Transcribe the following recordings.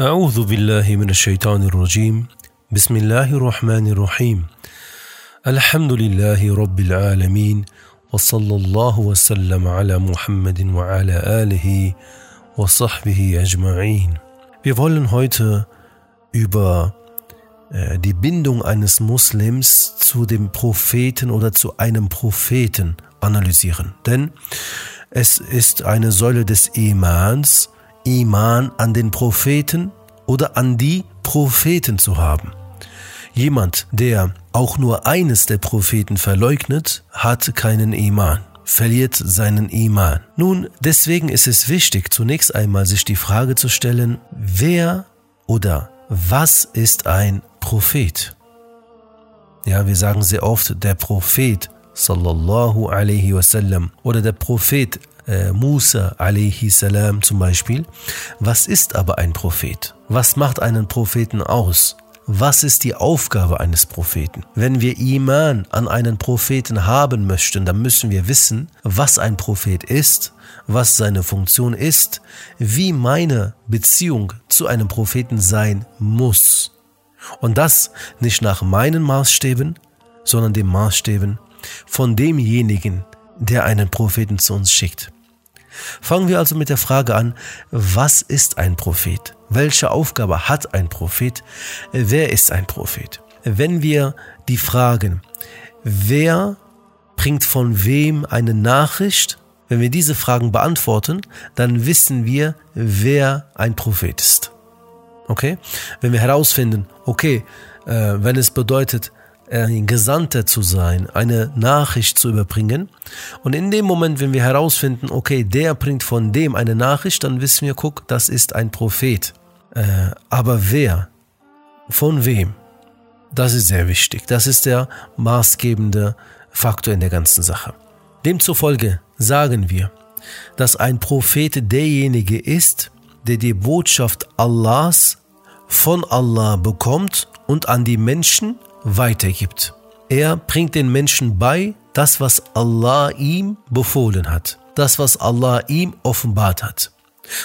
أعوذ بالله من الشيطان الرجيم بسم الله الرحمن الرحيم الحمد لله رب العالمين وصلى الله وسلم على محمد وعلى آله وصحبه أجمعين Wir wollen heute über äh, die Bindung eines Muslims zu dem Propheten oder zu einem Propheten analysieren. Denn es ist eine Säule des Imans, Iman an den Propheten oder an die Propheten zu haben. Jemand, der auch nur eines der Propheten verleugnet, hat keinen Iman, verliert seinen Iman. Nun, deswegen ist es wichtig, zunächst einmal sich die Frage zu stellen, wer oder was ist ein Prophet? Ja, wir sagen sehr oft der Prophet sallallahu alaihi wasallam oder der Prophet äh, Musa salam zum Beispiel. Was ist aber ein Prophet? Was macht einen Propheten aus? Was ist die Aufgabe eines Propheten? Wenn wir Iman an einen Propheten haben möchten, dann müssen wir wissen, was ein Prophet ist, was seine Funktion ist, wie meine Beziehung zu einem Propheten sein muss. Und das nicht nach meinen Maßstäben, sondern den Maßstäben von demjenigen, der einen Propheten zu uns schickt. Fangen wir also mit der Frage an, was ist ein Prophet? Welche Aufgabe hat ein Prophet? Wer ist ein Prophet? Wenn wir die fragen, wer bringt von wem eine Nachricht, wenn wir diese Fragen beantworten, dann wissen wir, wer ein Prophet ist. Okay? Wenn wir herausfinden, okay, äh, wenn es bedeutet, ein Gesandter zu sein, eine Nachricht zu überbringen. Und in dem Moment, wenn wir herausfinden, okay, der bringt von dem eine Nachricht, dann wissen wir, guck, das ist ein Prophet. Äh, aber wer? Von wem? Das ist sehr wichtig. Das ist der maßgebende Faktor in der ganzen Sache. Demzufolge sagen wir, dass ein Prophet derjenige ist, der die Botschaft Allahs von Allah bekommt und an die Menschen weitergibt. Er bringt den Menschen bei, das, was Allah ihm befohlen hat, das, was Allah ihm offenbart hat.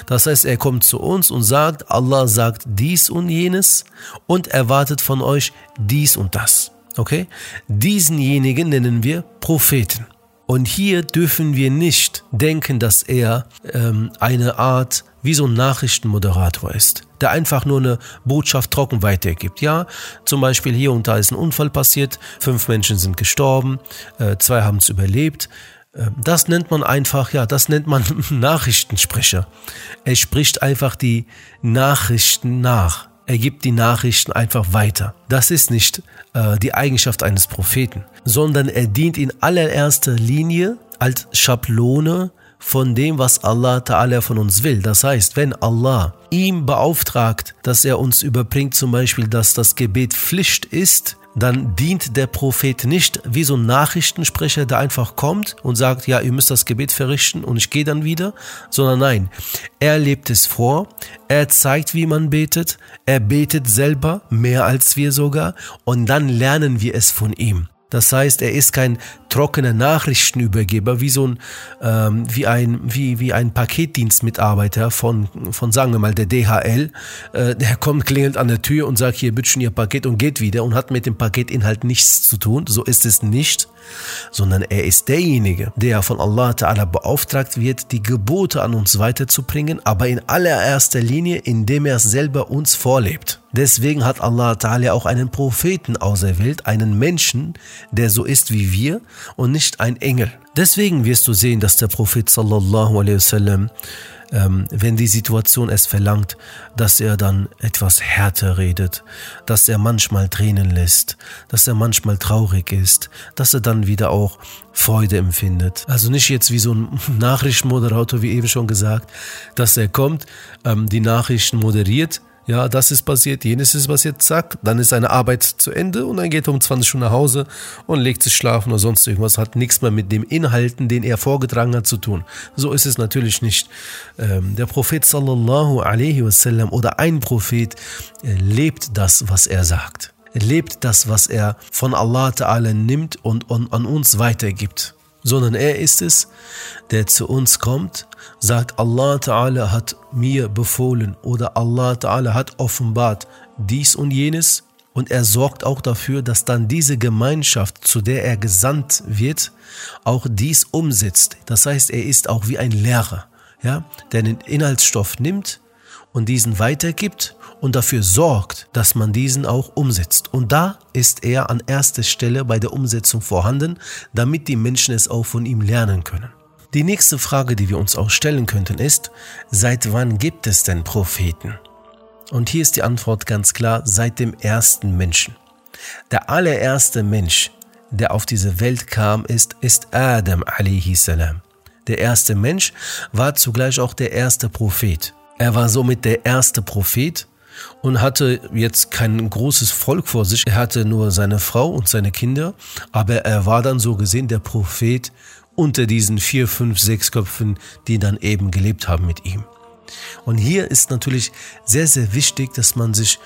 Das heißt, er kommt zu uns und sagt, Allah sagt dies und jenes und erwartet von euch dies und das. Okay? Diesenjenigen nennen wir Propheten. Und hier dürfen wir nicht denken, dass er ähm, eine Art wie so ein Nachrichtenmoderator ist, der einfach nur eine Botschaft trocken weitergibt. Ja, zum Beispiel hier und da ist ein Unfall passiert, fünf Menschen sind gestorben, äh, zwei haben es überlebt. Äh, das nennt man einfach, ja, das nennt man Nachrichtensprecher. Er spricht einfach die Nachrichten nach. Er gibt die Nachrichten einfach weiter. Das ist nicht äh, die Eigenschaft eines Propheten, sondern er dient in allererster Linie als Schablone von dem, was Allah Ta'ala von uns will. Das heißt, wenn Allah ihm beauftragt, dass er uns überbringt, zum Beispiel, dass das Gebet Pflicht ist, dann dient der Prophet nicht wie so ein Nachrichtensprecher, der einfach kommt und sagt, ja, ihr müsst das Gebet verrichten und ich gehe dann wieder, sondern nein, er lebt es vor, er zeigt, wie man betet, er betet selber, mehr als wir sogar, und dann lernen wir es von ihm. Das heißt, er ist kein trockener Nachrichtenübergeber, wie so ein, ähm, wie ein, wie, wie ein Paketdienstmitarbeiter von, von, sagen wir mal, der DHL. Äh, der kommt, klingelt an der Tür und sagt, hier, bitte schon Ihr Paket und geht wieder und hat mit dem Paketinhalt nichts zu tun. So ist es nicht, sondern er ist derjenige, der von Allah Ta'ala beauftragt wird, die Gebote an uns weiterzubringen, aber in allererster Linie, indem er es selber uns vorlebt. Deswegen hat Allah Ta'ala auch einen Propheten auserwählt, einen Menschen, der so ist wie wir und nicht ein Engel. Deswegen wirst du sehen, dass der Prophet sallallahu alaihi wasallam wenn die Situation es verlangt, dass er dann etwas härter redet, dass er manchmal Tränen lässt, dass er manchmal traurig ist, dass er dann wieder auch Freude empfindet. Also nicht jetzt wie so ein Nachrichtenmoderator, wie eben schon gesagt, dass er kommt, ähm, die Nachrichten moderiert, ja, das ist passiert, jenes ist passiert, zack, dann ist seine Arbeit zu Ende und dann geht er um 20 Uhr nach Hause und legt sich schlafen oder sonst irgendwas, hat nichts mehr mit dem Inhalten, den er vorgetragen hat, zu tun. So ist es natürlich nicht. Ähm, der Prophet sallallahu alaihi wasallam oder ein Prophet äh, lebt das, was er sagt. Er lebt das, was er von Allah Ta'ala nimmt und an uns weitergibt. Sondern er ist es, der zu uns kommt, sagt, Allah Ta'ala hat mir befohlen oder Allah Ta'ala hat offenbart dies und jenes und er sorgt auch dafür, dass dann diese Gemeinschaft, zu der er gesandt wird, auch dies umsetzt. Das heißt, er ist auch wie ein Lehrer, ja, der den Inhaltsstoff nimmt und diesen weitergibt und dafür sorgt, dass man diesen auch umsetzt. Und da ist er an erster Stelle bei der Umsetzung vorhanden, damit die Menschen es auch von ihm lernen können. Die nächste Frage, die wir uns auch stellen könnten, ist, seit wann gibt es denn Propheten? Und hier ist die Antwort ganz klar, seit dem ersten Menschen. Der allererste Mensch, der auf diese Welt kam, ist, ist Adam a.s. Der erste Mensch war zugleich auch der erste Prophet. Er war somit der erste Prophet und hatte jetzt kein großes Volk vor sich. Er hatte nur seine Frau und seine Kinder, aber er war dann so gesehen der Prophet unter diesen vier, fünf, sechs Köpfen, die dann eben gelebt haben mit ihm. Und hier ist natürlich sehr, sehr wichtig, dass man sich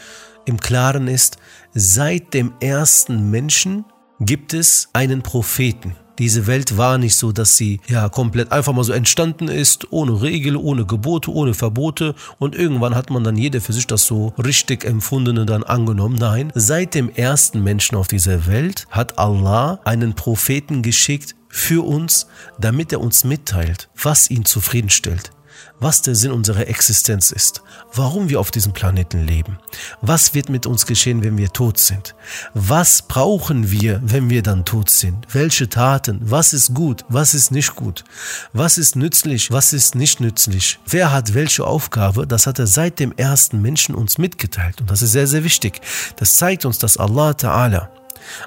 im Klaren ist, seit dem ersten Menschen gibt es einen Propheten. Diese Welt war nicht so, dass sie ja komplett einfach mal so entstanden ist, ohne Regel, ohne Gebote, ohne Verbote und irgendwann hat man dann jeder für sich das so richtig empfundene dann angenommen. Nein, seit dem ersten Menschen auf dieser Welt hat Allah einen Propheten geschickt für uns, damit er uns mitteilt, was ihn zufriedenstellt was der Sinn unserer Existenz ist, warum wir auf diesem Planeten leben, was wird mit uns geschehen, wenn wir tot sind, was brauchen wir, wenn wir dann tot sind, welche Taten, was ist gut, was ist nicht gut, was ist nützlich, was ist nicht nützlich, wer hat welche Aufgabe, das hat er seit dem ersten Menschen uns mitgeteilt und das ist sehr, sehr wichtig. Das zeigt uns, dass Allah Ta'ala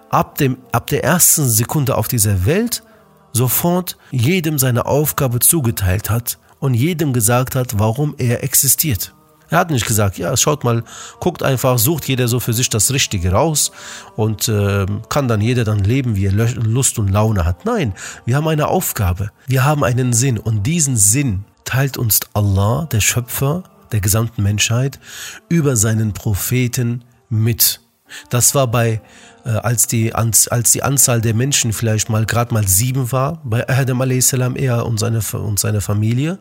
ab, dem, ab der ersten Sekunde auf dieser Welt sofort jedem seine Aufgabe zugeteilt hat und jedem gesagt hat, warum er existiert. Er hat nicht gesagt, ja, schaut mal, guckt einfach, sucht jeder so für sich das Richtige raus und äh, kann dann jeder dann leben, wie er Lust und Laune hat. Nein, wir haben eine Aufgabe, wir haben einen Sinn und diesen Sinn teilt uns Allah, der Schöpfer der gesamten Menschheit, über seinen Propheten mit. Das war bei äh, als, die, als die Anzahl der Menschen vielleicht mal gerade mal sieben war, bei Adam a.s. er und seine, und seine Familie.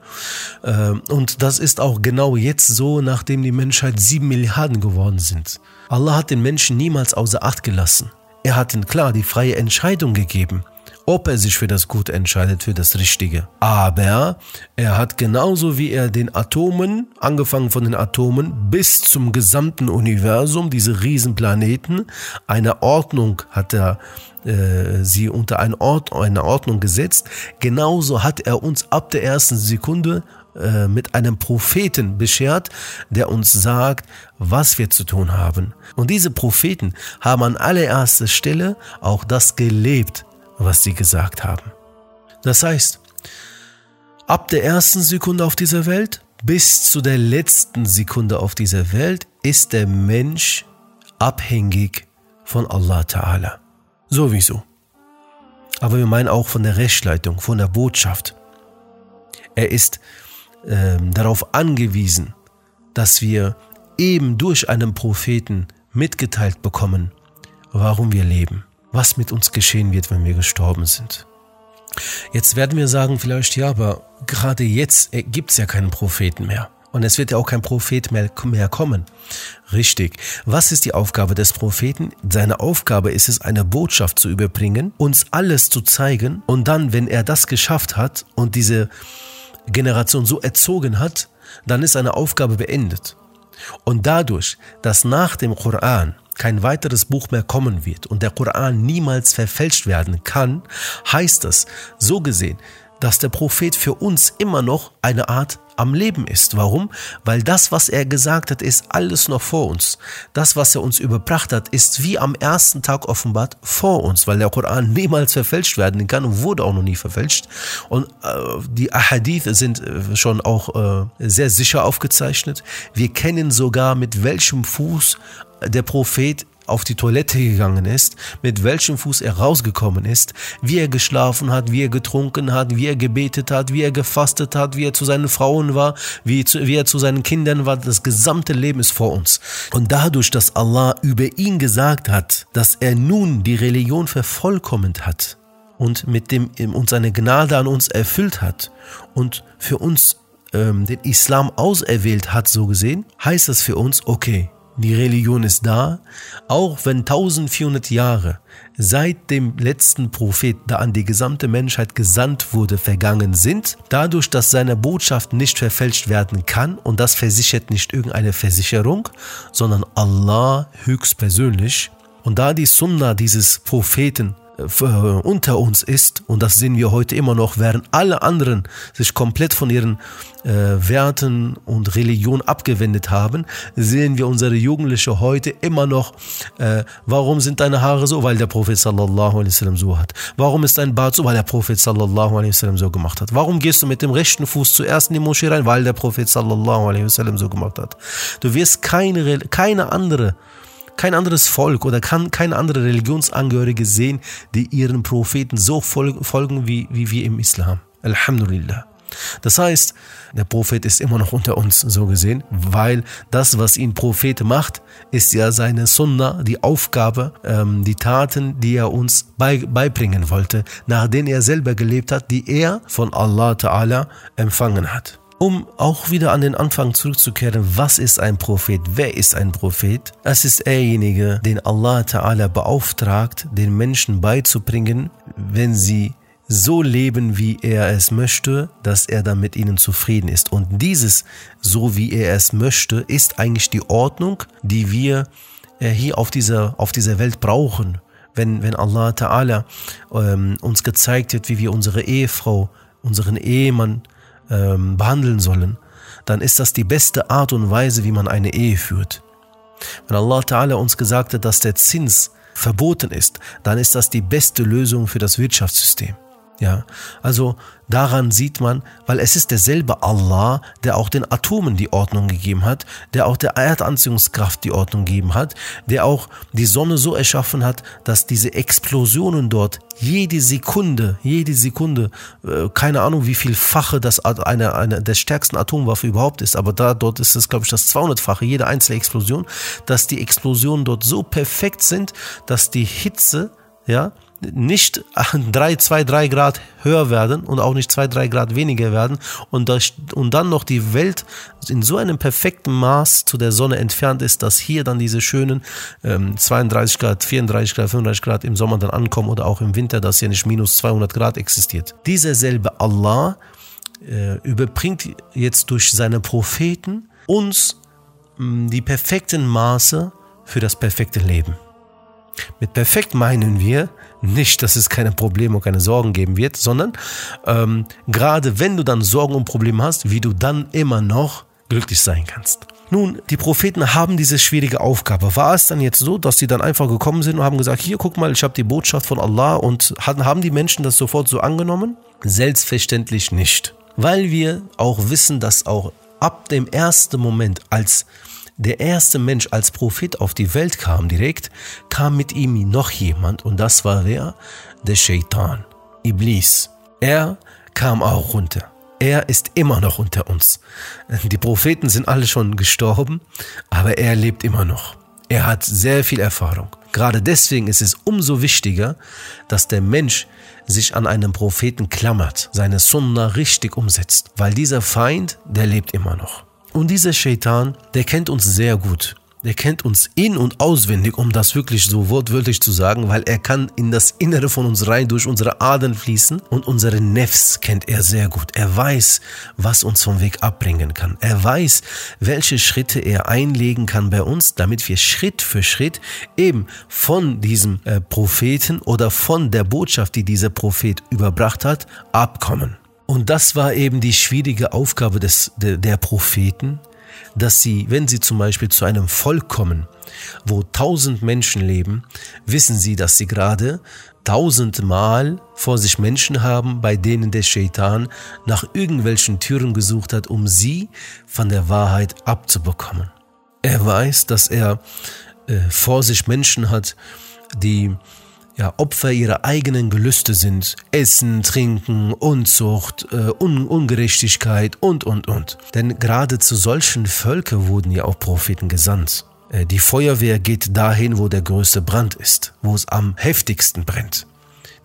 Äh, und das ist auch genau jetzt so, nachdem die Menschheit sieben Milliarden geworden sind. Allah hat den Menschen niemals außer Acht gelassen. Er hat ihnen klar die freie Entscheidung gegeben ob er sich für das Gute entscheidet, für das Richtige. Aber er hat genauso wie er den Atomen, angefangen von den Atomen bis zum gesamten Universum, diese Riesenplaneten, eine Ordnung hat er äh, sie unter eine, Ort, eine Ordnung gesetzt. Genauso hat er uns ab der ersten Sekunde äh, mit einem Propheten beschert, der uns sagt, was wir zu tun haben. Und diese Propheten haben an allererster Stelle auch das gelebt, was sie gesagt haben. Das heißt, ab der ersten Sekunde auf dieser Welt bis zu der letzten Sekunde auf dieser Welt ist der Mensch abhängig von Allah Ta'ala. Sowieso. Aber wir meinen auch von der Rechtsleitung, von der Botschaft. Er ist äh, darauf angewiesen, dass wir eben durch einen Propheten mitgeteilt bekommen, warum wir leben was mit uns geschehen wird, wenn wir gestorben sind. Jetzt werden wir sagen vielleicht, ja, aber gerade jetzt äh, gibt es ja keinen Propheten mehr. Und es wird ja auch kein Prophet mehr, mehr kommen. Richtig. Was ist die Aufgabe des Propheten? Seine Aufgabe ist es, eine Botschaft zu überbringen, uns alles zu zeigen und dann, wenn er das geschafft hat und diese Generation so erzogen hat, dann ist seine Aufgabe beendet. Und dadurch, dass nach dem Koran kein weiteres Buch mehr kommen wird und der Koran niemals verfälscht werden kann, heißt das so gesehen, dass der Prophet für uns immer noch eine Art am Leben ist. Warum? Weil das, was er gesagt hat, ist alles noch vor uns. Das, was er uns überbracht hat, ist wie am ersten Tag offenbart vor uns, weil der Koran niemals verfälscht werden kann und wurde auch noch nie verfälscht. Und äh, die Ahadith sind äh, schon auch äh, sehr sicher aufgezeichnet. Wir kennen sogar, mit welchem Fuß der Prophet auf die Toilette gegangen ist, mit welchem Fuß er rausgekommen ist, wie er geschlafen hat, wie er getrunken hat, wie er gebetet hat, wie er gefastet hat, wie er zu seinen Frauen war, wie, zu, wie er zu seinen Kindern war. Das gesamte Leben ist vor uns. Und dadurch, dass Allah über ihn gesagt hat, dass er nun die Religion vervollkommend hat, und mit dem uns seine Gnade an uns erfüllt hat und für uns ähm, den Islam auserwählt hat, so gesehen, heißt das für uns, okay, die Religion ist da, auch wenn 1400 Jahre seit dem letzten Prophet, da an die gesamte Menschheit gesandt wurde, vergangen sind, dadurch, dass seine Botschaft nicht verfälscht werden kann und das versichert nicht irgendeine Versicherung, sondern Allah höchstpersönlich. Und da die Sunna dieses Propheten unter uns ist, und das sehen wir heute immer noch, während alle anderen sich komplett von ihren äh, Werten und Religion abgewendet haben, sehen wir unsere Jugendliche heute immer noch, äh, warum sind deine Haare so? Weil der Prophet sallallahu alaihi wasallam so hat. Warum ist dein Bart so? Weil der Prophet sallallahu alaihi wasallam so gemacht hat. Warum gehst du mit dem rechten Fuß zuerst in die Moschee rein? Weil der Prophet sallallahu alaihi wasallam so gemacht hat. Du wirst keine, keine andere kein anderes Volk oder kann keine andere Religionsangehörige sehen, die ihren Propheten so folgen wie, wie wir im Islam. Alhamdulillah. Das heißt, der Prophet ist immer noch unter uns, so gesehen, weil das, was ihn Prophet macht, ist ja seine Sunna, die Aufgabe, ähm, die Taten, die er uns beibringen wollte, nach denen er selber gelebt hat, die er von Allah Ta'ala empfangen hat. Um auch wieder an den Anfang zurückzukehren, was ist ein Prophet? Wer ist ein Prophet? Es ist derjenige, den Allah Ta'ala beauftragt, den Menschen beizubringen, wenn sie so leben, wie er es möchte, dass er dann mit ihnen zufrieden ist. Und dieses, so wie er es möchte, ist eigentlich die Ordnung, die wir äh, hier auf dieser, auf dieser Welt brauchen. Wenn, wenn Allah Ta'ala ähm, uns gezeigt hat, wie wir unsere Ehefrau, unseren Ehemann ähm, behandeln sollen, dann ist das die beste Art und Weise, wie man eine Ehe führt. Wenn Allah Ta'ala uns gesagt hat, dass der Zins verboten ist, dann ist das die beste Lösung für das Wirtschaftssystem. Ja, also daran sieht man, weil es ist derselbe Allah, der auch den Atomen die Ordnung gegeben hat, der auch der Erdanziehungskraft die Ordnung gegeben hat, der auch die Sonne so erschaffen hat, dass diese Explosionen dort jede Sekunde, jede Sekunde, äh, keine Ahnung, wie viel Fache das eine, eine der stärksten Atomwaffe überhaupt ist, aber da dort ist es, glaube ich, das 200-fache, jede einzelne Explosion, dass die Explosionen dort so perfekt sind, dass die Hitze, ja, nicht drei, zwei, drei Grad höher werden und auch nicht zwei, drei Grad weniger werden und, das, und dann noch die Welt in so einem perfekten Maß zu der Sonne entfernt ist, dass hier dann diese schönen ähm, 32 Grad, 34 Grad, 35 Grad im Sommer dann ankommen oder auch im Winter, dass hier nicht minus 200 Grad existiert. Dieser selbe Allah äh, überbringt jetzt durch seine Propheten uns mh, mm, die perfekten Maße für das perfekte Leben. Mit perfekt meinen wir nicht, dass es keine Probleme und keine Sorgen geben wird, sondern ähm, gerade wenn du dann Sorgen und Probleme hast, wie du dann immer noch glücklich sein kannst. Nun, die Propheten haben diese schwierige Aufgabe. War es dann jetzt so, dass sie dann einfach gekommen sind und haben gesagt, hier guck mal, ich habe die Botschaft von Allah und haben die Menschen das sofort so angenommen? Selbstverständlich nicht. Weil wir auch wissen, dass auch ab dem ersten Moment, als der erste Mensch als Prophet auf die Welt kam direkt, kam mit ihm noch jemand und das war wer? Der Shaitan, Iblis. Er kam auch runter. Er ist immer noch unter uns. Die Propheten sind alle schon gestorben, aber er lebt immer noch. Er hat sehr viel Erfahrung. Gerade deswegen ist es umso wichtiger, dass der Mensch sich an einen Propheten klammert, seine Sunna richtig umsetzt, weil dieser Feind, der lebt immer noch. Und dieser Shaitan, der kennt uns sehr gut. Der kennt uns in- und auswendig, um das wirklich so wortwörtlich zu sagen, weil er kann in das Innere von uns rein durch unsere Adern fließen und unsere Nefs kennt er sehr gut. Er weiß, was uns vom Weg abbringen kann. Er weiß, welche Schritte er einlegen kann bei uns, damit wir Schritt für Schritt eben von diesem äh, Propheten oder von der Botschaft, die dieser Prophet überbracht hat, abkommen. Und das war eben die schwierige Aufgabe des, der, der Propheten, dass sie, wenn sie zum Beispiel zu einem Volk kommen, wo tausend Menschen leben, wissen sie, dass sie gerade tausendmal vor sich Menschen haben, bei denen der Shaitan nach irgendwelchen Türen gesucht hat, um sie von der Wahrheit abzubekommen. Er weiß, dass er äh, vor sich Menschen hat, die ja, Opfer ihrer eigenen Gelüste sind. Essen, Trinken, Unzucht, äh, Un Ungerechtigkeit und, und, und. Denn gerade zu solchen Völkern wurden ja auch Propheten gesandt. Äh, die Feuerwehr geht dahin, wo der größte Brand ist, wo es am heftigsten brennt.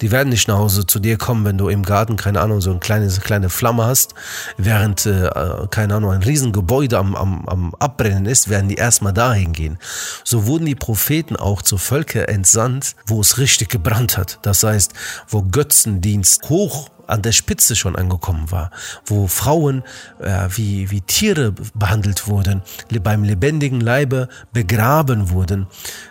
Die werden nicht nach Hause zu dir kommen, wenn du im Garten, keine Ahnung, so eine kleine, kleine Flamme hast, während, äh, keine Ahnung, ein Riesengebäude am, am, am Abbrennen ist, werden die erstmal dahin gehen. So wurden die Propheten auch zu Völkern entsandt, wo es richtig gebrannt hat. Das heißt, wo Götzendienst hoch an der Spitze schon angekommen war, wo Frauen äh, wie, wie Tiere behandelt wurden, beim lebendigen Leibe begraben wurden,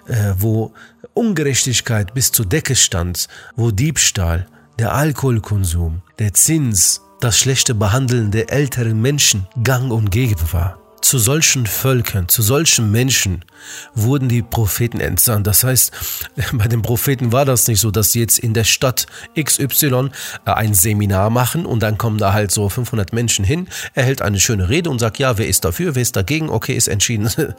äh, wo Ungerechtigkeit bis zur Decke stand, wo Diebstahl, der Alkoholkonsum, der Zins, das schlechte Behandeln der älteren Menschen gang und gäbe war zu solchen Völkern, zu solchen Menschen wurden die Propheten entsandt. Das heißt, bei den Propheten war das nicht so, dass sie jetzt in der Stadt XY äh, ein Seminar machen und dann kommen da halt so 500 Menschen hin, er hält eine schöne Rede und sagt, ja, wer ist dafür, wer ist dagegen, okay, ist entschieden.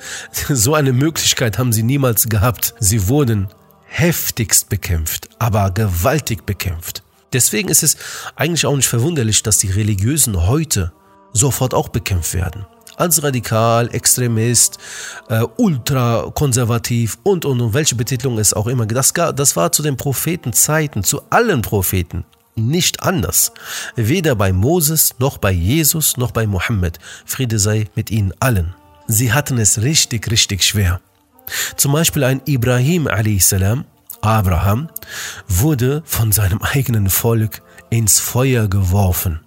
So eine Möglichkeit haben sie niemals gehabt. Sie wurden heftigst bekämpft, aber gewaltig bekämpft. Deswegen ist es eigentlich auch nicht verwunderlich, dass die Religiösen heute sofort auch bekämpft werden als radikal, Extremist, äh, ultrakonservativ und, und, und welche Betitelung es auch immer. Das, das war zu den Prophetenzeiten, zu allen Propheten nicht anders. Weder bei Moses, noch bei Jesus, noch bei Mohammed. Friede sei mit ihnen allen. Sie hatten es richtig, richtig schwer. Zum Beispiel ein Ibrahim a.s., Abraham, wurde von seinem eigenen Volk ins Feuer geworfen.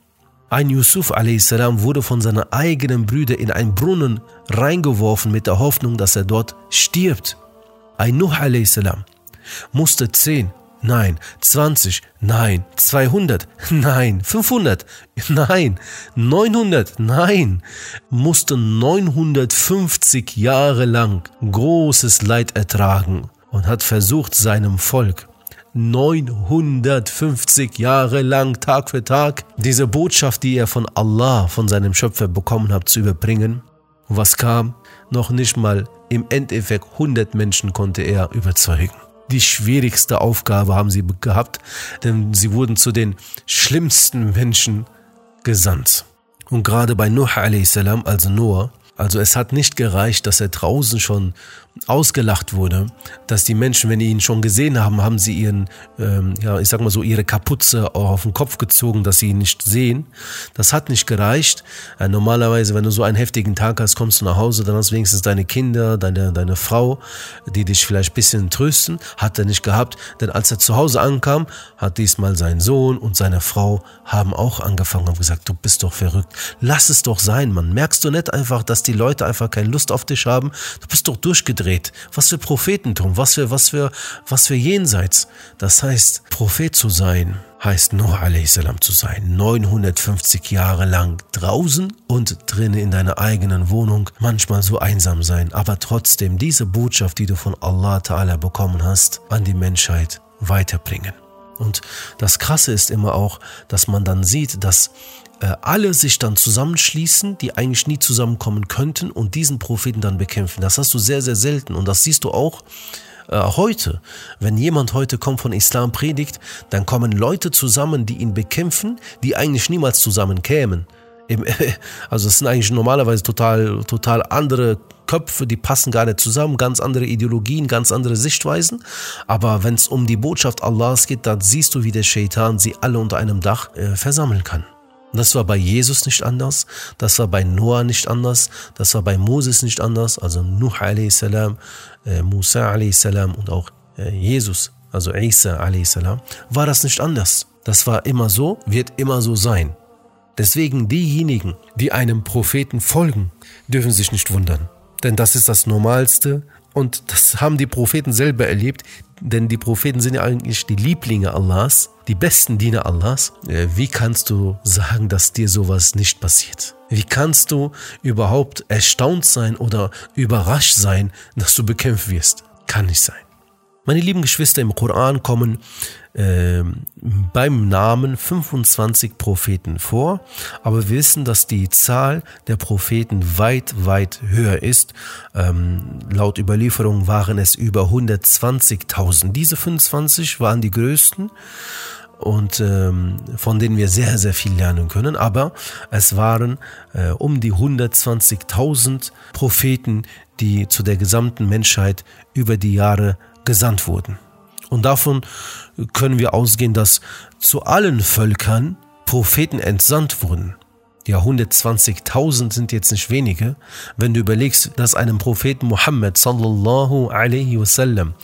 Ein Yusuf a.s. wurde von seinen eigenen Brüdern in einen Brunnen reingeworfen mit der Hoffnung, dass er dort stirbt. Ein Nuh a.s. musste 10, nein, 20, nein, 200, nein, 500, nein, 900, nein, musste 950 Jahre lang großes Leid ertragen und hat versucht, seinem Volk 950 Jahre lang Tag für Tag diese Botschaft, die er von Allah, von seinem Schöpfer bekommen hat, zu überbringen. Und was kam? Noch nicht mal im Endeffekt 100 Menschen konnte er überzeugen. Die schwierigste Aufgabe haben sie gehabt, denn sie wurden zu den schlimmsten Menschen gesandt. Und gerade bei Nuh a.s., also Noah, also es hat nicht gereicht, dass er draußen schon ausgelacht wurde, dass die Menschen, wenn die ihn schon gesehen haben, haben sie ihren, ähm, ja, ich sag mal so, ihre Kapuze auf den Kopf gezogen, dass sie ihn nicht sehen. Das hat nicht gereicht. Äh, normalerweise, wenn du so einen heftigen Tag hast, kommst du nach Hause, dann hast du wenigstens deine Kinder, deine, deine Frau, die dich vielleicht ein bisschen trösten. Hat er nicht gehabt, denn als er zu Hause ankam, hat diesmal sein Sohn und seine Frau haben auch angefangen und gesagt, du bist doch verrückt. Lass es doch sein, Mann. Merkst du nicht einfach, dass die Leute einfach keine Lust auf dich haben? Du bist doch durchgedreht gedreht. Was für Prophetentum, was für, was für, was für Jenseits. Das heißt, Prophet zu sein, heißt Nuh a.s. zu sein. 950 Jahre lang draußen und drinnen in deiner eigenen Wohnung. Manchmal so einsam sein, aber trotzdem diese Botschaft, die du von Allah Ta'ala bekommen hast, an die Menschheit weiterbringen. Und das Krasse ist immer auch, dass man dann sieht, dass äh, alle sich dann zusammenschließen, die eigentlich nie zusammenkommen könnten und diesen Propheten dann bekämpfen. Das hast du sehr, sehr selten und das siehst du auch äh, heute. Wenn jemand heute kommt von Islam predigt, dann kommen Leute zusammen, die ihn bekämpfen, die eigentlich niemals zusammen kämen. Also es sind eigentlich normalerweise total, total andere Köpfe, die passen gar nicht zusammen, ganz andere Ideologien, ganz andere Sichtweisen. Aber wenn es um die Botschaft Allahs geht, dann siehst du, wie der Shaitan sie alle unter einem Dach äh, versammeln kann. Das war bei Jesus nicht anders, das war bei Noah nicht anders, das war bei Moses nicht anders, also Nuh a.s., äh, Musa a.s. und auch äh, Jesus, also Isa a.s., war das nicht anders. Das war immer so, wird immer so sein. Deswegen diejenigen, die einem Propheten folgen, dürfen sich nicht wundern. Denn das ist das Normalste und das haben die Propheten selber erlebt, denn die Propheten sind ja eigentlich die Lieblinge Allahs, die besten Diener Allahs. Äh, wie kannst du sagen, dass dir sowas nicht passiert? Wie kannst du überhaupt erstaunt sein oder überrascht sein, dass du bekämpft wirst? Kann nicht sein. Meine lieben Geschwister, im Koran kommen äh, beim Namen 25 Propheten vor, aber wir wissen, dass die Zahl der Propheten weit, weit höher ist. Ähm, laut Überlieferung waren es über 120.000. Diese 25 waren die größten und ähm, von denen wir sehr, sehr viel lernen können. Aber es waren äh, um die 120.000 Propheten, die zu der gesamten Menschheit über die Jahre gesandt wurden. Und davon können wir ausgehen, dass zu allen Völkern Propheten entsandt wurden. Ja, 120.000 sind jetzt nicht wenige. Wenn du überlegst, dass einem Propheten Muhammad sallallahu alaihi wasallam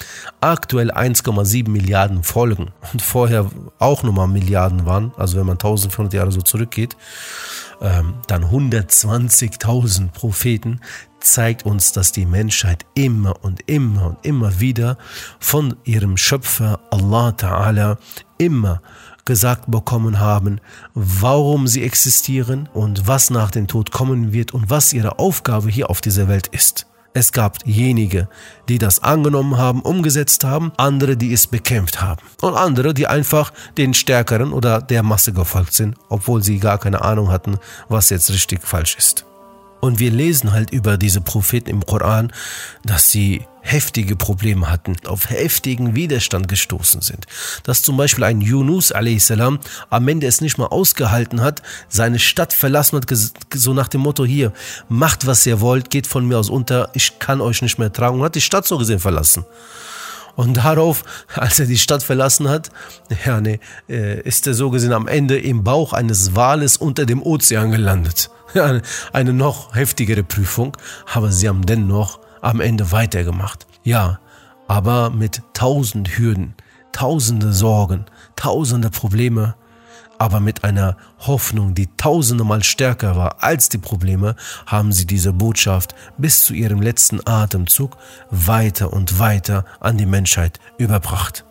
aktuell 1,7 Milliarden folgen und vorher auch nochmal Milliarden waren, also wenn man 1400 Jahre so zurückgeht, ähm, dann 120.000 Propheten, zeigt uns, dass die Menschheit immer und immer und immer wieder von ihrem Schöpfer Allah Ta'ala immer gesagt bekommen haben, warum sie existieren und was nach dem Tod kommen wird und was ihre Aufgabe hier auf dieser Welt ist. Es gab jenige, die das angenommen haben, umgesetzt haben, andere, die es bekämpft haben und andere, die einfach den Stärkeren oder der Masse gefolgt sind, obwohl sie gar keine Ahnung hatten, was jetzt richtig falsch ist. Und wir lesen halt über diese Propheten im Koran, dass sie heftige Probleme hatten, auf heftigen Widerstand gestoßen sind. Dass zum Beispiel ein Yunus a.s. am Ende es nicht mal ausgehalten hat, seine Stadt verlassen hat, so nach dem Motto hier, macht was ihr wollt, geht von mir aus unter, ich kann euch nicht mehr tragen und hat die Stadt so gesehen verlassen. Und darauf, als er die Stadt verlassen hat, ja, nee, äh, ist er so gesehen am Ende im Bauch eines Wales unter dem Ozean gelandet. Eine noch heftigere Prüfung, aber sie haben dennoch am Ende weitergemacht. Ja, aber mit tausend Hürden, tausende Sorgen, tausende Probleme, aber mit einer Hoffnung, die tausende Mal stärker war als die Probleme, haben sie diese Botschaft bis zu ihrem letzten Atemzug weiter und weiter an die Menschheit überbracht.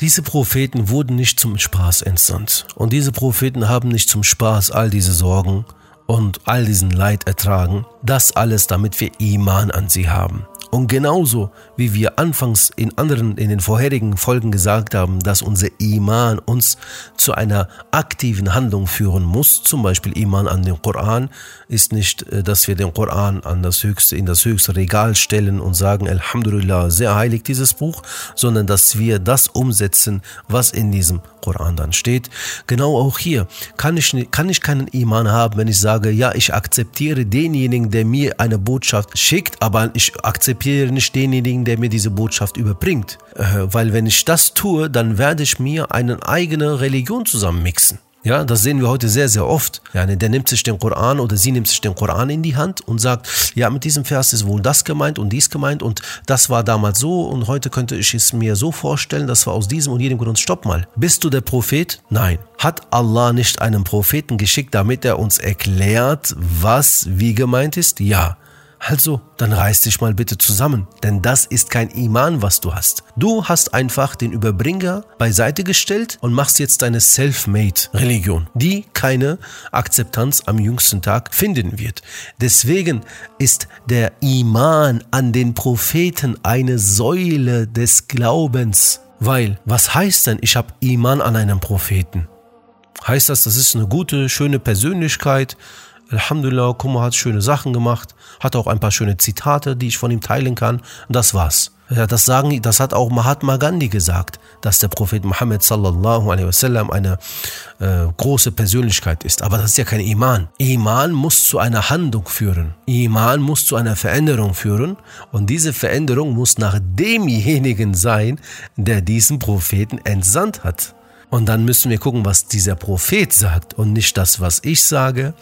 Diese Propheten wurden nicht zum Spaß entsandt und diese Propheten haben nicht zum Spaß all diese Sorgen und all diesen Leid ertragen, das alles, damit wir Iman an sie haben. Und genauso wie wir anfangs in anderen, in den vorherigen Folgen gesagt haben, dass unser Iman uns zu einer aktiven Handlung führen muss, zum Beispiel Iman an den Koran, ist nicht, äh, dass wir den Koran an das höchste, in das höchste Regal stellen und sagen, Alhamdulillah, sehr heilig dieses Buch, sondern dass wir das umsetzen, was in diesem Koran dann steht. Genau auch hier kann ich, kann ich keinen Iman haben, wenn ich sage, ja, ich akzeptiere denjenigen, der mir eine Botschaft schickt, aber ich akzeptiere nicht denjenigen, der mir diese Botschaft überbringt. Äh, weil wenn ich das tue, dann werde ich mir eine eigene Religion zusammenmixen. Ja, das sehen wir heute sehr, sehr oft. Ja, der nimmt sich den Koran oder sie nimmt sich den Koran in die Hand und sagt, ja, mit diesem Vers ist wohl das gemeint und dies gemeint und das war damals so und heute könnte ich es mir so vorstellen, das war aus diesem und jedem Grund. Stopp mal. Bist du der Prophet? Nein. Hat Allah nicht einen Propheten geschickt, damit er uns erklärt, was wie gemeint ist? Ja. Also, dann reiß dich mal bitte zusammen, denn das ist kein Iman, was du hast. Du hast einfach den Überbringer beiseite gestellt und machst jetzt deine Self-Made-Religion, die keine Akzeptanz am jüngsten Tag finden wird. Deswegen ist der Iman an den Propheten eine Säule des Glaubens. Weil, was heißt denn, ich habe Iman an einen Propheten? Heißt das, das ist eine gute, schöne Persönlichkeit, Alhamdulillah, Kumar hat schöne Sachen gemacht, hat auch ein paar schöne Zitate, die ich von ihm teilen kann. Und das war's. Ja, das sagen, das hat auch Mahatma Gandhi gesagt, dass der Prophet Muhammad sallallahu alaihi wasallam eine äh, große Persönlichkeit ist. Aber das ist ja kein Iman. Iman muss zu einer Handlung führen. Iman muss zu einer Veränderung führen. Und diese Veränderung muss nach demjenigen sein, der diesen Propheten entsandt hat. Und dann müssen wir gucken, was dieser Prophet sagt und nicht das, was ich sage,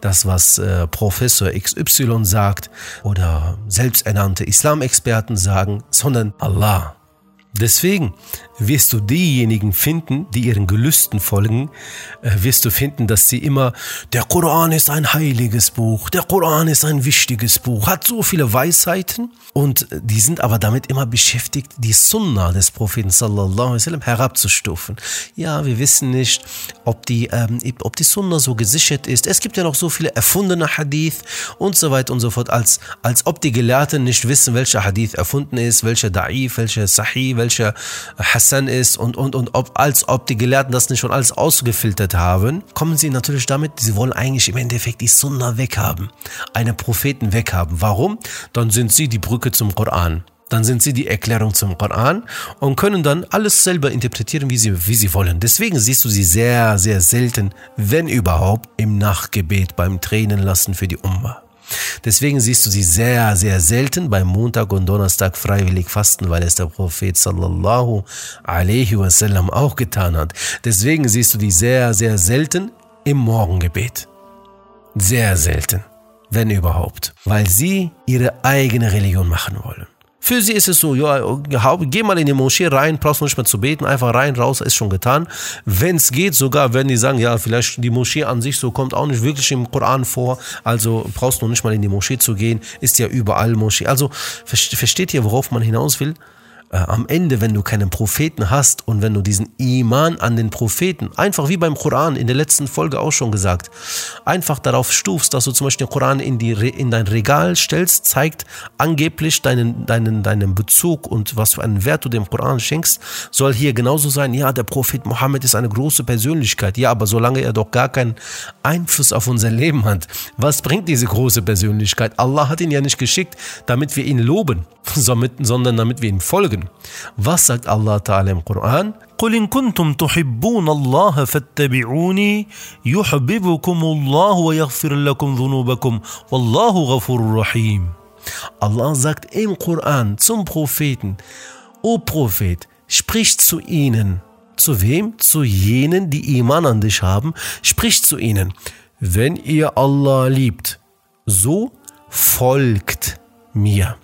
das, was äh, Professor XY sagt oder selbsternannte Islamexperten sagen, sondern Allah. Deswegen wirst du diejenigen finden, die ihren Gelüsten folgen, äh, wirst du finden, dass sie immer, der Koran ist ein heiliges Buch, der Koran ist ein wichtiges Buch, hat so viele Weisheiten und die sind aber damit immer beschäftigt, die Sunna des Propheten sallallahu alaihi wasallam herabzustufen. Ja, wir wissen nicht, ob die, ähm, ob die Sunna so gesichert ist. Es gibt ja noch so viele erfundene Hadith und so weiter und so fort, als, als ob die Gelehrten nicht wissen, welcher Hadith erfunden ist, welcher Da'if, welcher Sahih, welcher Hasan Hassan ist und, und, und ob, als ob die Gelehrten das nicht schon alles ausgefiltert haben, kommen sie natürlich damit, sie wollen eigentlich im Endeffekt die Sunna weghaben, einen Propheten weghaben. Warum? Dann sind sie die Brücke zum Koran. Dann sind sie die Erklärung zum Koran und können dann alles selber interpretieren, wie sie, wie sie wollen. Deswegen siehst du sie sehr, sehr selten, wenn überhaupt, im Nachgebet beim Tränen lassen für die Umma. Deswegen siehst du sie sehr, sehr selten beim Montag und Donnerstag freiwillig fasten, weil es der Prophet sallallahu alaihi wasallam auch getan hat. Deswegen siehst du die sehr, sehr selten im Morgengebet. Sehr selten, wenn überhaupt, weil sie ihre eigene Religion machen wollen. Für sie ist es so, ja, geh mal in die Moschee rein, brauchst du nicht mehr zu beten, einfach rein, raus, ist schon getan. Wenn es geht, sogar werden die sagen, ja, vielleicht die Moschee an sich so kommt auch nicht wirklich im Koran vor, also brauchst du nicht mal in die Moschee zu gehen, ist ja überall Moschee. Also versteht ihr, worauf man hinaus will? Äh, am Ende, wenn du keinen Propheten hast und wenn du diesen Iman an den Propheten, einfach wie beim Koran in der letzten Folge auch schon gesagt, einfach darauf stufst, dass du zum Beispiel den Koran in, die, in dein Regal stellst, zeigt angeblich deinen, deinen, deinen Bezug und was für einen Wert du dem Koran schenkst, soll hier genauso sein, ja, der Prophet Mohammed ist eine große Persönlichkeit, ja, aber solange er doch gar keinen Einfluss auf unser Leben hat, was bringt diese große Persönlichkeit? Allah hat ihn ja nicht geschickt, damit wir ihn loben, sondern damit wir ihm folgen. Was sagt Allah Ta'ala im Koran? قل إن كنتم تحبون الله فاتبعوني يحببكم الله ويغفر لكم ذنوبكم والله غفور رحيم Allah sagt im Koran zum Propheten, O Prophet, sprich zu ihnen. Zu wem? Zu jenen, die Iman an dich haben. Sprich zu ihnen. Wenn ihr Allah liebt, so folgt mir.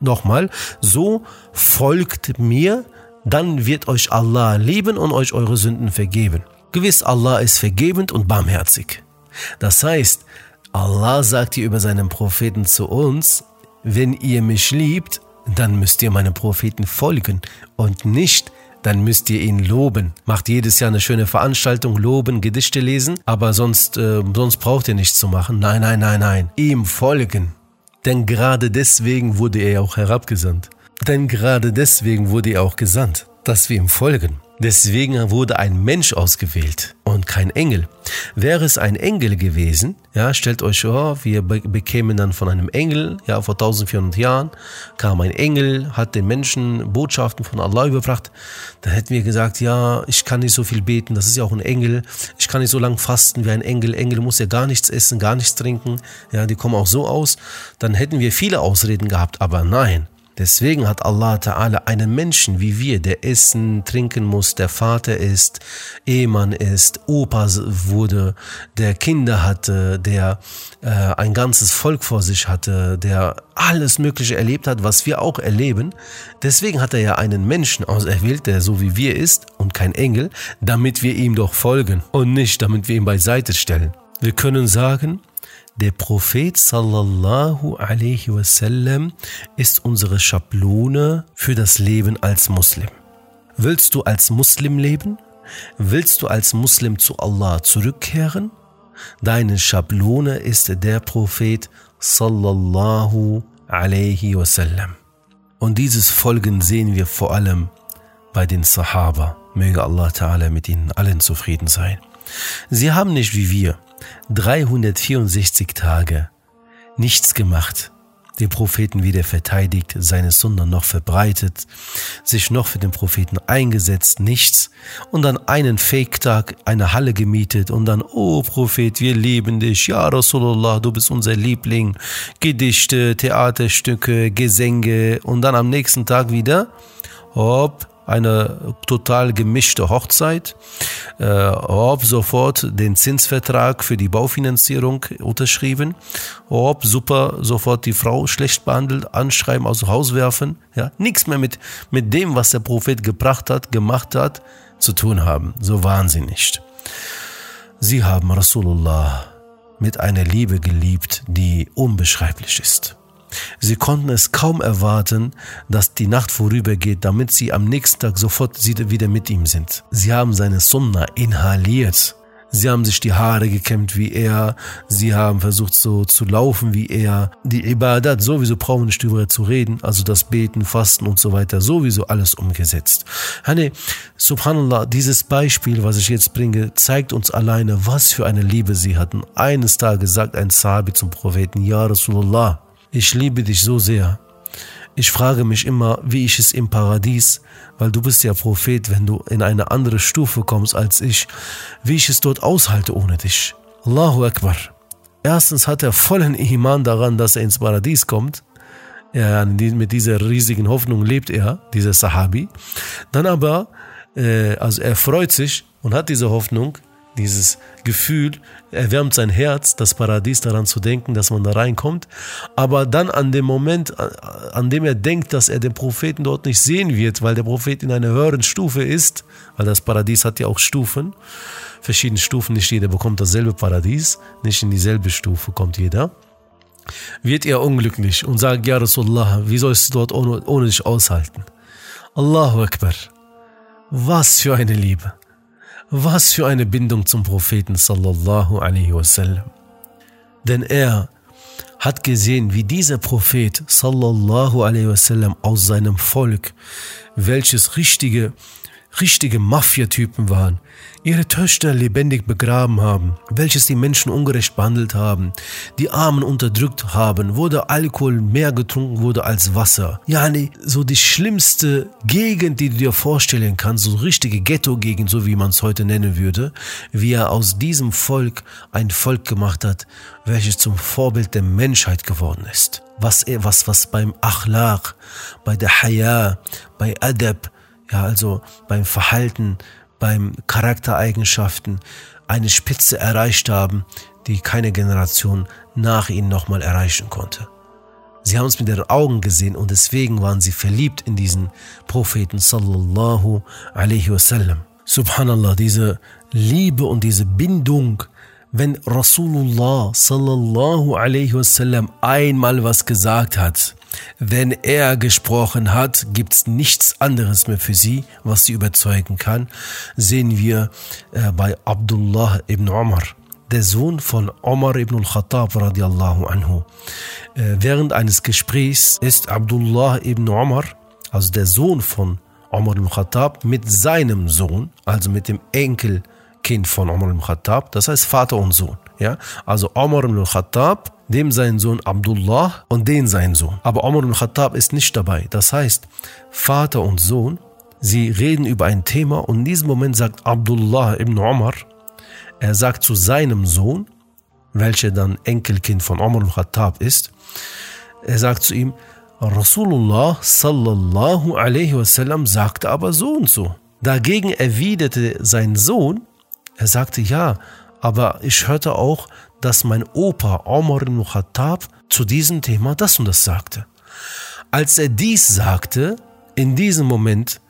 Nochmal, so folgt mir, dann wird euch Allah lieben und euch eure Sünden vergeben. Gewiss, Allah ist vergebend und barmherzig. Das heißt, Allah sagt hier über seinen Propheten zu uns, wenn ihr mich liebt, dann müsst ihr meinen Propheten folgen und nicht, dann müsst ihr ihn loben. Macht jedes Jahr eine schöne Veranstaltung, loben, Gedichte lesen, aber sonst, äh, sonst braucht ihr nichts zu machen. Nein, nein, nein, nein. Ihm folgen. Denn gerade deswegen wurde er auch herabgesandt. Denn gerade deswegen wurde er auch gesandt, dass wir ihm folgen. Deswegen wurde ein Mensch ausgewählt und kein Engel. Wäre es ein Engel gewesen, ja, stellt euch vor, wir bekämen dann von einem Engel, ja, vor 1400 Jahren kam ein Engel, hat den Menschen Botschaften von Allah überbracht, dann hätten wir gesagt, ja, ich kann nicht so viel beten, das ist ja auch ein Engel, ich kann nicht so lange fasten wie ein Engel, Engel muss ja gar nichts essen, gar nichts trinken, ja, die kommen auch so aus, dann hätten wir viele Ausreden gehabt, aber nein, Deswegen hat Allah Ta'ala einen Menschen wie wir, der essen, trinken muss, der Vater ist, Ehemann ist, Opa wurde, der Kinder hatte, der äh, ein ganzes Volk vor sich hatte, der alles Mögliche erlebt hat, was wir auch erleben. Deswegen hat er ja einen Menschen auserwählt, der so wie wir ist und kein Engel, damit wir ihm doch folgen und nicht damit wir ihn beiseite stellen. Wir können sagen, der Prophet sallallahu alaihi wasallam ist unsere Schablone für das Leben als Muslim. Willst du als Muslim leben? Willst du als Muslim zu Allah zurückkehren? Deine Schablone ist der Prophet sallallahu alaihi wasallam. Und dieses Folgen sehen wir vor allem bei den Sahaba. Möge Allah Ta'ala mit ihnen allen zufrieden sein. Sie haben nicht wie wir 364 Tage. Nichts gemacht, den Propheten weder verteidigt, seine Sünder noch verbreitet, sich noch für den Propheten eingesetzt, nichts, und dann einen Fake-Tag, eine Halle gemietet und dann, oh Prophet, wir lieben dich, ja Rasulullah, du bist unser Liebling, Gedichte, Theaterstücke, Gesänge. Und dann am nächsten Tag wieder, hopp, eine total gemischte Hochzeit, äh, ob sofort den Zinsvertrag für die Baufinanzierung unterschrieben, ob super sofort die Frau schlecht behandelt, anschreiben, aus dem Haus werfen, ja, nichts mehr mit, mit dem, was der Prophet gebracht hat, gemacht hat, zu tun haben. So nicht. Sie haben Rasulullah mit einer Liebe geliebt, die unbeschreiblich ist. Sie konnten es kaum erwarten, dass die Nacht vorübergeht, damit sie am nächsten Tag sofort wieder mit ihm sind. Sie haben seine Sunna inhaliert. Sie haben sich die Haare gekämmt wie er. Sie haben versucht so zu laufen wie er. Die Ibadat, sowieso brauchen wir nicht darüber zu reden. Also das Beten, Fasten und so weiter. Sowieso alles umgesetzt. Hani, subhanallah, dieses Beispiel, was ich jetzt bringe, zeigt uns alleine, was für eine Liebe sie hatten. Eines Tages sagt ein Sahabi zum Propheten, Ja Rasulullah, ich liebe dich so sehr. Ich frage mich immer, wie ich es im Paradies, weil du bist ja Prophet, wenn du in eine andere Stufe kommst als ich, wie ich es dort aushalte ohne dich. Allahu Akbar. Erstens hat er vollen Iman daran, dass er ins Paradies kommt. Ja, mit dieser riesigen Hoffnung lebt er, dieser Sahabi. Dann aber, äh, also er freut sich und hat diese Hoffnung, dieses Gefühl erwärmt sein Herz, das Paradies daran zu denken, dass man da reinkommt. Aber dann an dem Moment, an dem er denkt, dass er den Propheten dort nicht sehen wird, weil der Prophet in einer höheren Stufe ist, weil das Paradies hat ja auch Stufen, verschiedene Stufen, nicht jeder bekommt dasselbe Paradies, nicht in dieselbe Stufe kommt jeder, wird er unglücklich und sagt, ja Rasulullah, wie sollst du dort ohne, ohne dich aushalten? Allahu Akbar. Was für eine Liebe. Was für eine Bindung zum Propheten sallallahu alaihi wasallam. Denn er hat gesehen, wie dieser Prophet sallallahu alaihi wasallam aus seinem Volk, welches richtige richtige Mafiatypen waren, ihre Töchter lebendig begraben haben, welches die Menschen ungerecht behandelt haben, die Armen unterdrückt haben, wurde Alkohol mehr getrunken wurde als Wasser. Ja, nee, so die schlimmste Gegend, die du dir vorstellen kannst, so richtige Ghetto-Gegend, so wie man es heute nennen würde, wie er aus diesem Volk ein Volk gemacht hat, welches zum Vorbild der Menschheit geworden ist. Was was, was beim Achlaq, bei der Haya, bei Adab, ja, also beim Verhalten, beim Charaktereigenschaften eine Spitze erreicht haben, die keine Generation nach ihnen nochmal erreichen konnte. Sie haben es mit ihren Augen gesehen und deswegen waren sie verliebt in diesen Propheten sallallahu alaihi wasallam. Subhanallah, diese Liebe und diese Bindung, wenn Rasulullah sallallahu alaihi wasallam einmal was gesagt hat, wenn er gesprochen hat, gibt es nichts anderes mehr für sie, was sie überzeugen kann. Sehen wir äh, bei Abdullah ibn Umar, der Sohn von Omar ibn al-Khattab radiallahu anhu. Äh, während eines Gesprächs ist Abdullah ibn Umar, also der Sohn von Omar ibn al-Khattab, mit seinem Sohn, also mit dem Enkelkind von Omar ibn al-Khattab, das heißt Vater und Sohn. Ja? Also Omar ibn al-Khattab dem sein Sohn Abdullah und den sein Sohn. Aber Omar ibn Khattab ist nicht dabei. Das heißt, Vater und Sohn, sie reden über ein Thema und in diesem Moment sagt Abdullah ibn Omar, er sagt zu seinem Sohn, welcher dann Enkelkind von Omar ibn Khattab ist, er sagt zu ihm, Rasulullah sallallahu alaihi wasallam sagte aber so und so. Dagegen erwiderte sein Sohn, er sagte ja, aber ich hörte auch, dass mein Opa Omar ibn Khattab zu diesem Thema das und das sagte. Als er dies sagte, in diesem Moment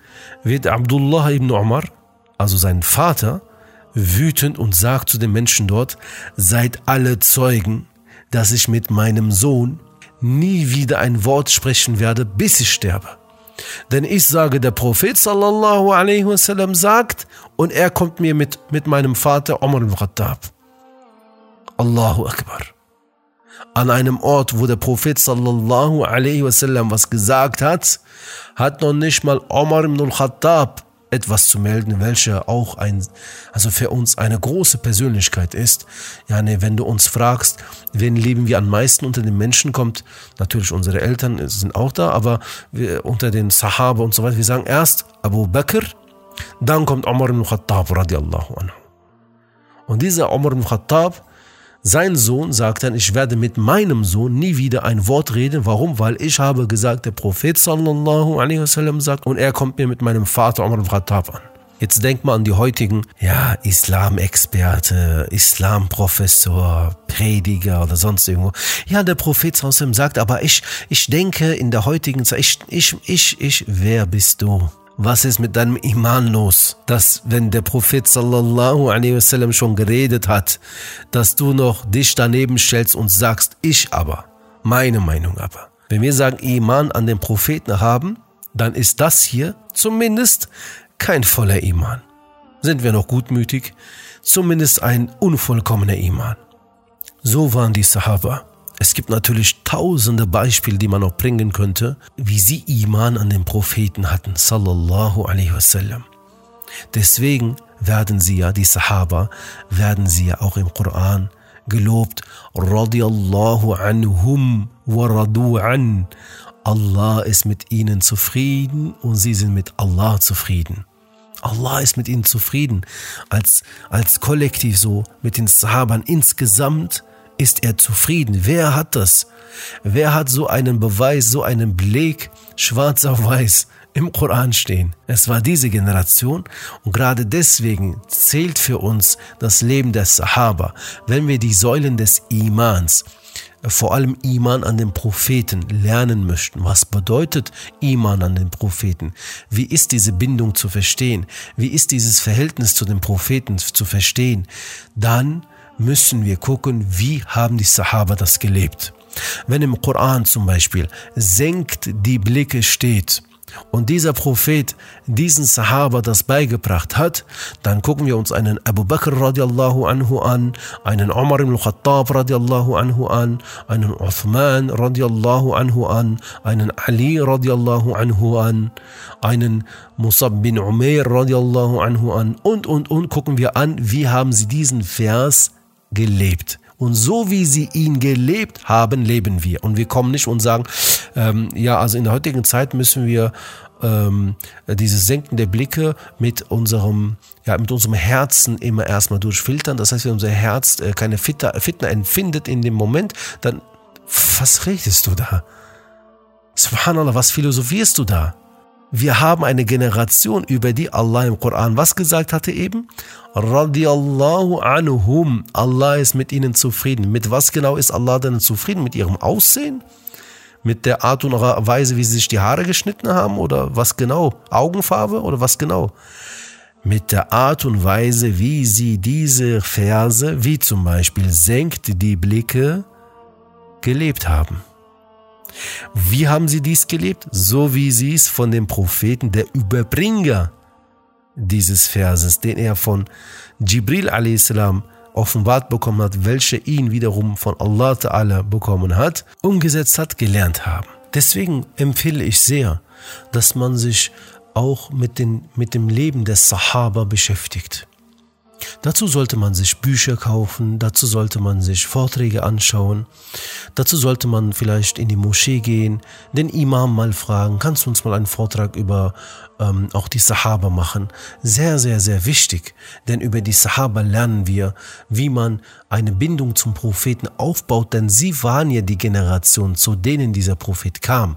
wird Abdullah ibn Omar, also sein Vater, wütend und sagt zu den Menschen dort, seid alle Zeugen, dass ich mit meinem Sohn nie wieder ein Wort sprechen werde, bis ich sterbe. Denn ich sage, der Prophet sallallahu alaihi wasallam sagt und er kommt mir mit, mit meinem Vater Omar ibn Khattab. Allahu Akbar. An einem Ort, wo der Prophet sallallahu alaihi wasallam was gesagt hat, hat noch nicht mal Omar ibn al-Khattab etwas zu melden, welcher auch ein, also für uns eine große Persönlichkeit ist. Ja, ne, wenn du uns fragst, wen lieben wir am meisten unter den Menschen, kommt natürlich unsere Eltern sind auch da, aber wir, unter den Sahaba und so weiter, wir sagen erst Abu Bakr, dann kommt Omar ibn Khattab radiallahu anhu. Und dieser Omar ibn Khattab, sein Sohn sagt dann, ich werde mit meinem Sohn nie wieder ein Wort reden. Warum? Weil ich habe gesagt, der Prophet sallallahu alaihi wasallam sagt und er kommt mir mit meinem Vater Umar al-Khattab an. Jetzt denkt mal an die heutigen, ja, Islamexperte, Islamprofessor, Prediger oder sonst irgendwo. Ja, der Prophet sallallahu sagt, aber ich, ich denke in der heutigen Zeit, ich, ich, ich, wer bist du? Was ist mit deinem Iman los? Dass, wenn der Prophet sallallahu alaihi wasallam schon geredet hat, dass du noch dich daneben stellst und sagst, ich aber, meine Meinung aber. Wenn wir sagen, Iman an den Propheten haben, dann ist das hier zumindest kein voller Iman. Sind wir noch gutmütig? Zumindest ein unvollkommener Iman. So waren die Sahaba. Es gibt natürlich tausende Beispiele, die man noch bringen könnte, wie sie Iman an den Propheten hatten, sallallahu alaihi wasallam. Deswegen werden sie ja, die Sahaba, werden sie ja auch im Koran gelobt, radiyallahu anhum wa radu an. Allah ist mit ihnen zufrieden und sie sind mit Allah zufrieden. Allah ist mit ihnen zufrieden. Als, als Kollektiv so, mit den Sahabern insgesamt Ist er zufrieden? Wer hat das? Wer hat so einen Beweis, so einen Beleg, schwarz auf weiß, im Koran stehen? Es war diese Generation und gerade deswegen zählt für uns das Leben der Sahaba, wenn wir die Säulen des Imans, vor allem Iman an den Propheten lernen möchten. Was bedeutet Iman an den Propheten? Wie ist diese Bindung zu verstehen? Wie ist dieses Verhältnis zu den Propheten zu verstehen? Dann müssen wir gucken, wie haben die Sahaba das gelebt. Wenn im Koran zum Beispiel senkt die Blicke steht, und dieser Prophet diesen Sahaba das beigebracht hat, dann gucken wir uns einen Abu Bakr radiallahu anhu an, einen Umar ibn Khattab radiallahu anhu an, einen Uthman radiallahu anhu an, einen Ali radiallahu anhu an, einen Musab bin Umair radiallahu anhu an und, und, und gucken wir an, wie haben sie diesen Vers gelebt. Und so wie sie ihn gelebt haben, leben wir. Und wir kommen nicht und sagen, ähm, ja, also in der heutigen Zeit müssen wir ähm, dieses Senken der Blicke mit unserem, ja, mit unserem Herzen immer erstmal durchfiltern. Das heißt, wenn unser Herz äh, keine Fitna empfindet in dem Moment, dann, was redest du da? Subhanallah, was philosophierst du da? Wir haben eine Generation, über die Allah im Koran was gesagt hatte eben? Radiallahu anhum. Allah ist mit ihnen zufrieden. Mit was genau ist Allah denn zufrieden? Mit ihrem Aussehen? Mit der Art und Weise, wie sie sich die Haare geschnitten haben? Oder was genau? Augenfarbe? Oder was genau? Mit der Art und Weise, wie sie diese Verse, wie zum Beispiel senkt die Blicke, gelebt haben. Wie haben sie dies gelebt? So wie sie es von dem Propheten, der Überbringer dieses Verses, den er von Jibril a.s. offenbart bekommen hat, welche ihn wiederum von Allah Ta'ala bekommen hat, umgesetzt hat, gelernt haben. Deswegen empfehle ich sehr, dass man sich auch mit, den, mit dem Leben des Sahaba beschäftigt. Dazu sollte man sich Bücher kaufen, dazu sollte man sich Vorträge anschauen, dazu sollte man vielleicht in die Moschee gehen, den Imam mal fragen, kannst du uns mal einen Vortrag über ähm, auch die Sahaba machen. Sehr, sehr, sehr wichtig, denn über die Sahaba lernen wir, wie man eine Bindung zum Propheten aufbaut, denn sie waren ja die Generation, zu denen dieser Prophet kam.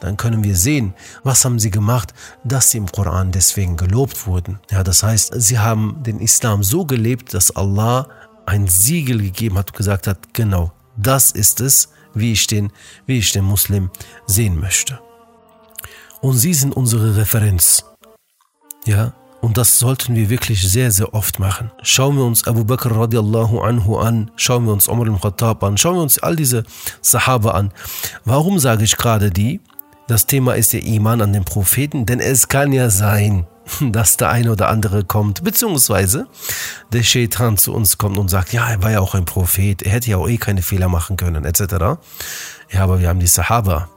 Dann können wir sehen, was haben sie gemacht, dass sie im Koran deswegen gelobt wurden. Ja, das heißt, sie haben den Islam so gelebt, dass Allah ein Siegel gegeben hat und gesagt hat, genau, das ist es, wie ich den, wie ich den Muslim sehen möchte und sie sind unsere Referenz. Ja, und das sollten wir wirklich sehr, sehr oft machen. Schauen wir uns Abu Bakr radiallahu anhu an, schauen wir uns Umar al-Khattab an, schauen wir uns all diese Sahaba an. Warum sage ich gerade die? Das Thema ist der Iman an den Propheten, denn es kann ja sein, dass der eine oder andere kommt, beziehungsweise der Shaitan zu uns kommt und sagt, ja, er war ja auch ein Prophet, er hätte ja auch eh keine Fehler machen können, etc. Ja, aber wir haben die Sahaba,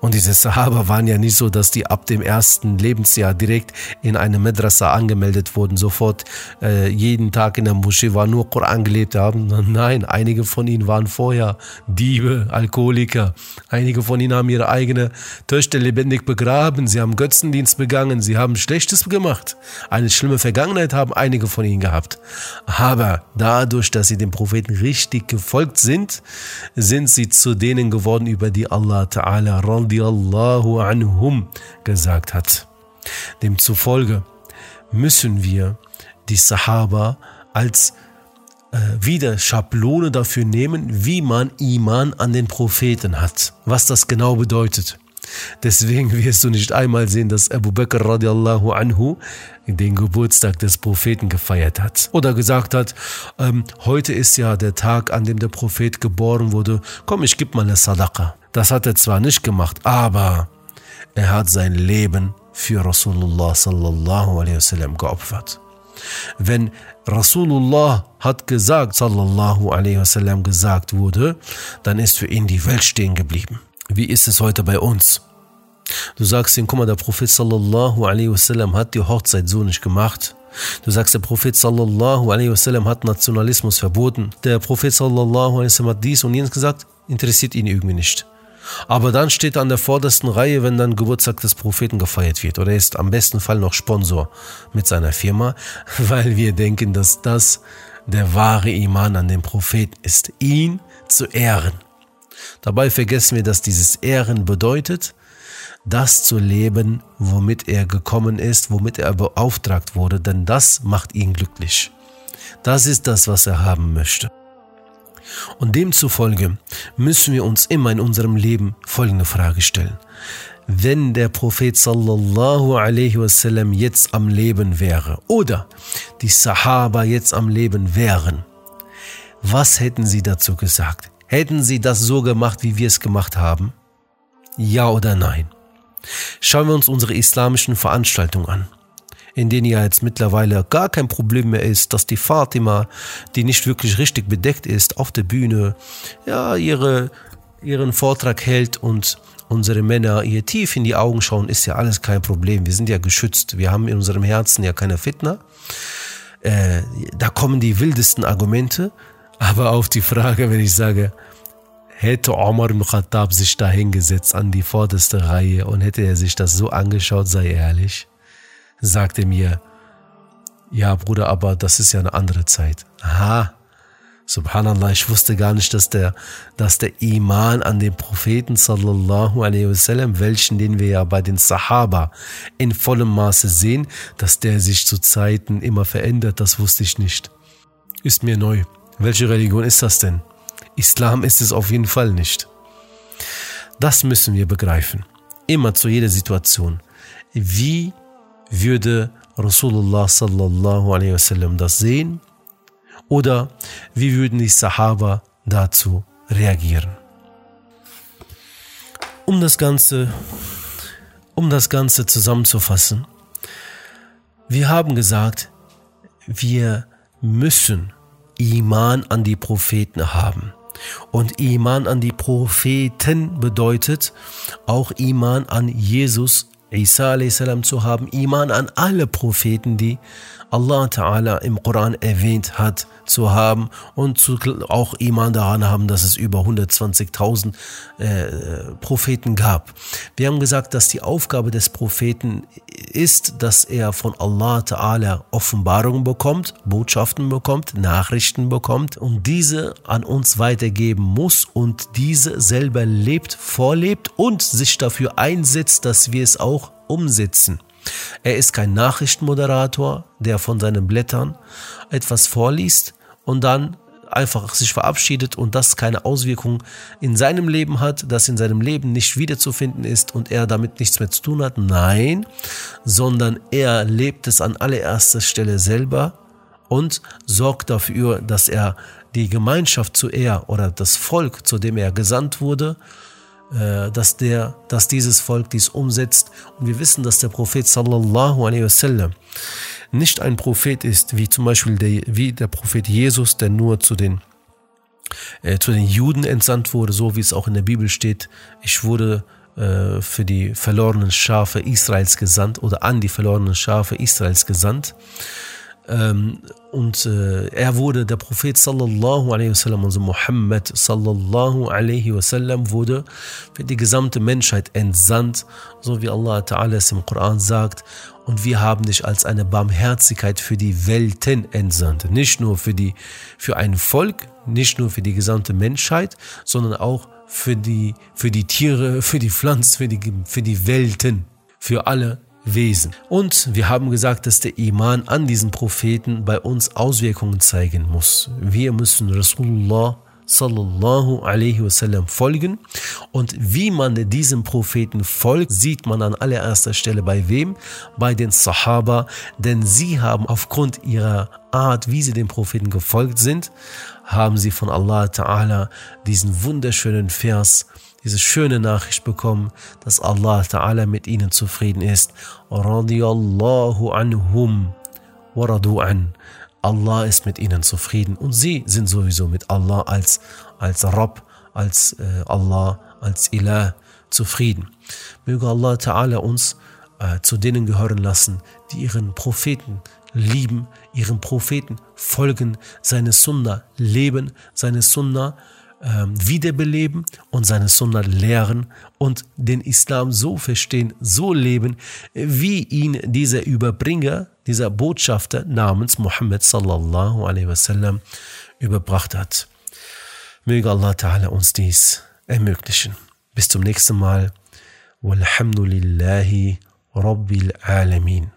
und diese Sahaba waren ja nicht so, dass die ab dem ersten Lebensjahr direkt in eine Madrasa angemeldet wurden, sofort äh, jeden Tag in der Moschee war nur Koran gelebt haben. Nein, einige von ihnen waren vorher Diebe, Alkoholiker. Einige von ihnen haben ihre eigene Töchter lebendig begraben. Sie haben Götzendienst begangen. Sie haben Schlechtes gemacht. Eine schlimme Vergangenheit haben einige von ihnen gehabt. Aber dadurch, dass sie dem Propheten richtig gefolgt sind, sind sie zu denen geworden, über die Allah Ta'ala radiallahu anhum gesagt hat. Demzufolge müssen wir die Sahaba als äh, wieder Schablone dafür nehmen, wie man Iman an den Propheten hat, was das genau bedeutet. Deswegen wirst du nicht einmal sehen, dass Abu Bakr radiallahu anhu den Geburtstag des Propheten gefeiert hat. Oder gesagt hat, ähm, heute ist ja der Tag, an dem der Prophet geboren wurde. Komm, ich gebe mal eine Sadaqa. Das hat er zwar nicht gemacht, aber er hat sein Leben für Rasulullah sallallahu wasallam geopfert. Wenn Rasulullah hat gesagt, sallallahu alaihi wasallam gesagt wurde, dann ist für ihn die Welt stehen geblieben. Wie ist es heute bei uns? Du sagst ihm, guck mal, der Prophet sallallahu alaihi wasallam hat die Hochzeit so nicht gemacht. Du sagst, der Prophet sallallahu alaihi wasallam hat Nationalismus verboten. Der Prophet sallallahu alaihi wasallam hat dies und jenes gesagt, interessiert ihn irgendwie nicht. Aber dann steht er an der vordersten Reihe, wenn dann Geburtstag des Propheten gefeiert wird. Oder er ist am besten Fall noch Sponsor mit seiner Firma, weil wir denken, dass das der wahre Iman an den Propheten ist, ihn zu ehren. Dabei vergessen wir, dass dieses Ehren bedeutet, das zu leben, womit er gekommen ist, womit er beauftragt wurde, denn das macht ihn glücklich. Das ist das, was er haben möchte. Und demzufolge müssen wir uns immer in unserem Leben folgende Frage stellen. Wenn der Prophet sallallahu alaihi wasallam jetzt am Leben wäre oder die Sahaba jetzt am Leben wären, was hätten sie dazu gesagt? Hätten sie das so gemacht, wie wir es gemacht haben? Ja oder nein? Schauen wir uns unsere islamischen Veranstaltungen an in denen ja jetzt mittlerweile gar kein Problem mehr ist, dass die Fatima, die nicht wirklich richtig bedeckt ist, auf der Bühne ja ihre, ihren Vortrag hält und unsere Männer ihr tief in die Augen schauen, ist ja alles kein Problem. Wir sind ja geschützt. Wir haben in unserem Herzen ja keine Fitner. Äh, da kommen die wildesten Argumente. Aber auf die Frage, wenn ich sage, hätte Omar ibn Khattab sich da hingesetzt an die vorderste Reihe und hätte er sich das so angeschaut, sei ehrlich, sagte mir, ja Bruder, aber das ist ja eine andere Zeit. Aha, Subhanallah, ich wusste gar nicht, dass der, dass der Iman an den Propheten sallallahu alaihi wasallam, welchen den wir ja bei den Sahaba in vollem Maße sehen, dass der sich zu Zeiten immer verändert, das wusste ich nicht. Ist mir neu. Welche Religion ist das denn? Islam ist es auf jeden Fall nicht. Das müssen wir begreifen. Immer zu jeder Situation. Wie würde Rasulullah sallallahu alaihi wasallam das sehen? Oder wie würden die Sahaba dazu reagieren? Um das Ganze, um das Ganze zusammenzufassen, wir haben gesagt, wir müssen Iman an die Propheten haben. Und Iman an die Propheten bedeutet auch Iman an Jesus Isa a.s. zu haben, Iman an alle Propheten, die Allah Ta'ala im Koran erwähnt hat, zu haben und zu, auch Iman daran haben, dass es über 120.000 äh, Propheten gab. Wir haben gesagt, dass die Aufgabe des Propheten ist, dass er von Allah Ta'ala Offenbarungen bekommt, Botschaften bekommt, Nachrichten bekommt und diese an uns weitergeben muss und diese selber lebt, vorlebt und sich dafür einsetzt, dass wir es auch umsetzen. Er ist kein Nachrichtenmoderator, der von seinen Blättern etwas vorliest und dann einfach sich verabschiedet und das keine Auswirkung in seinem Leben hat, das in seinem Leben nicht wiederzufinden ist und er damit nichts mehr zu tun hat. Nein, sondern er lebt es an allererster Stelle selber und sorgt dafür, dass er die Gemeinschaft zu er oder das Volk, zu dem er gesandt wurde, dass, der, dass dieses Volk dies umsetzt. Und wir wissen, dass der Prophet sallallahu alaihi wasallam nicht ein Prophet ist, wie zum Beispiel der, wie der Prophet Jesus, der nur zu den, äh, zu den Juden entsandt wurde, so wie es auch in der Bibel steht. Ich wurde äh, für die verlorenen Schafe Israels gesandt oder an die verlorenen Schafe Israels gesandt. Ähm, und äh, er wurde, der Prophet sallallahu alaihi wasallam, also Muhammad sallallahu alaihi wasallam, wurde für die gesamte Menschheit entsandt, so wie Allah Ta'ala es im Koran sagt. Und wir haben dich als eine Barmherzigkeit für die Welten entsandt. Nicht nur für, die, für ein Volk, nicht nur für die gesamte Menschheit, sondern auch für die, für die Tiere, für die Pflanzen, für die, für die Welten, für alle Wesen. Und wir haben gesagt, dass der Iman an diesen Propheten bei uns Auswirkungen zeigen muss. Wir müssen Rasulullah sallallahu alaihi wasallam folgen. Und wie man diesem Propheten folgt, sieht man an allererster Stelle bei wem? Bei den Sahaba, denn sie haben aufgrund ihrer Art, wie sie dem Propheten gefolgt sind, haben sie von Allah Ta'ala diesen wunderschönen Vers diese schöne Nachricht bekommen, dass Allah Ta'ala mit ihnen zufrieden ist. Radiallahu anhum waradu an. Allah ist mit ihnen zufrieden und sie sind sowieso mit Allah als, als Rabb, als äh, Allah, als Ilah zufrieden. Möge Allah Ta'ala uns äh, zu denen gehören lassen, die ihren Propheten lieben, ihren Propheten folgen, seine Sunna leben, seine Sunna wiederbeleben und seine Sunna lehren und den Islam so verstehen, so leben, wie ihn dieser Überbringer, dieser Botschafter namens Muhammad sallallahu alaihi wasallam überbracht hat. Möge Allah Ta'ala uns dies ermöglichen. Bis zum nächsten Mal. Walhamdulillahi Rabbil Alamin.